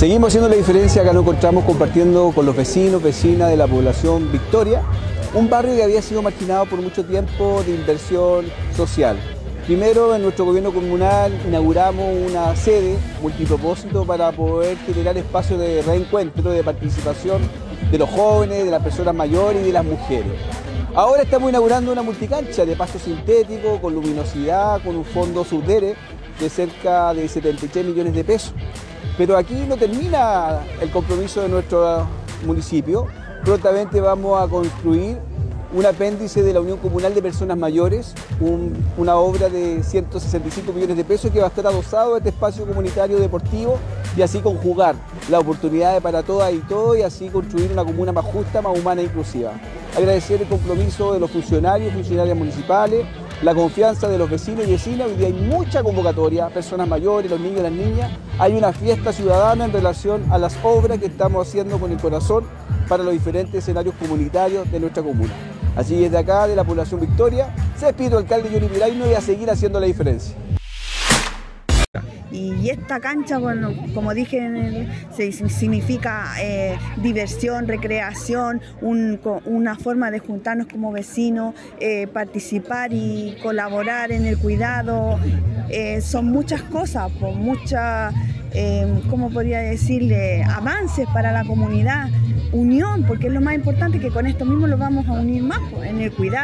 Seguimos haciendo la diferencia, acá nos encontramos compartiendo con los vecinos, vecinas de la población Victoria, un barrio que había sido marginado por mucho tiempo de inversión social. Primero, en nuestro gobierno comunal inauguramos una sede multipropósito para poder generar espacios de reencuentro, de participación de los jóvenes, de las personas mayores y de las mujeres. Ahora estamos inaugurando una multicancha de pasto sintético, con luminosidad, con un fondo subdere de cerca de 73 millones de pesos. Pero aquí no termina el compromiso de nuestro municipio. Prontamente vamos a construir un apéndice de la Unión Comunal de Personas Mayores, una obra de 165 millones de pesos que va a estar adosado a este espacio comunitario deportivo y así conjugar las oportunidades para todas y todos y así construir una comuna más justa, más humana e inclusiva. Agradecer el compromiso de los funcionarios, funcionarias municipales, la confianza de los vecinos y vecinas. Hoy día hay mucha convocatoria, personas mayores, los niños las niñas. Hay una fiesta ciudadana en relación a las obras que estamos haciendo con el corazón para los diferentes escenarios comunitarios de nuestra comuna. Así desde acá, de la población Victoria, se despide el alcalde Johnny Piraino y a seguir haciendo la diferencia. Y esta cancha, bueno, como dije, significa eh, diversión, recreación, una forma de juntarnos como vecinos, eh, participar y colaborar en el cuidado. Eh, son muchas cosas, pues, muchas, ¿cómo podría decirle?, avances para la comunidad, unión, porque es lo más importante que con esto mismo lo vamos a unir más en el cuidado.